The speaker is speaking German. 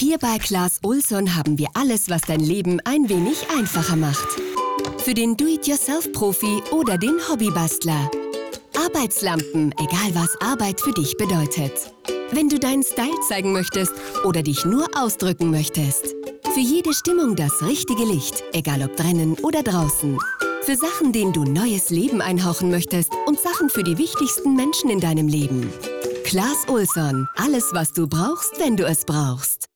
Hier bei Klaas Olsson haben wir alles, was dein Leben ein wenig einfacher macht. Für den Do-it-yourself-Profi oder den Hobbybastler. Arbeitslampen, egal was Arbeit für dich bedeutet. Wenn du deinen Style zeigen möchtest oder dich nur ausdrücken möchtest. Für jede Stimmung das richtige Licht, egal ob drinnen oder draußen. Für Sachen, denen du neues Leben einhauchen möchtest und Sachen für die wichtigsten Menschen in deinem Leben. Klaas Olsson, alles was du brauchst, wenn du es brauchst.